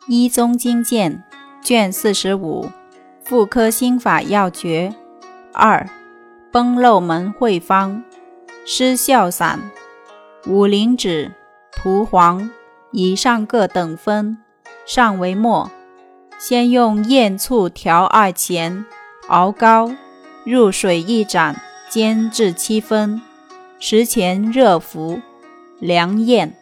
《医宗经鉴》卷四十五，《妇科心法要诀》二，《崩漏门会方》失效散，五灵脂、蒲黄以上各等分，上为末。先用燕醋调二钱，熬膏，入水一盏，煎至七分，食前热服，凉咽。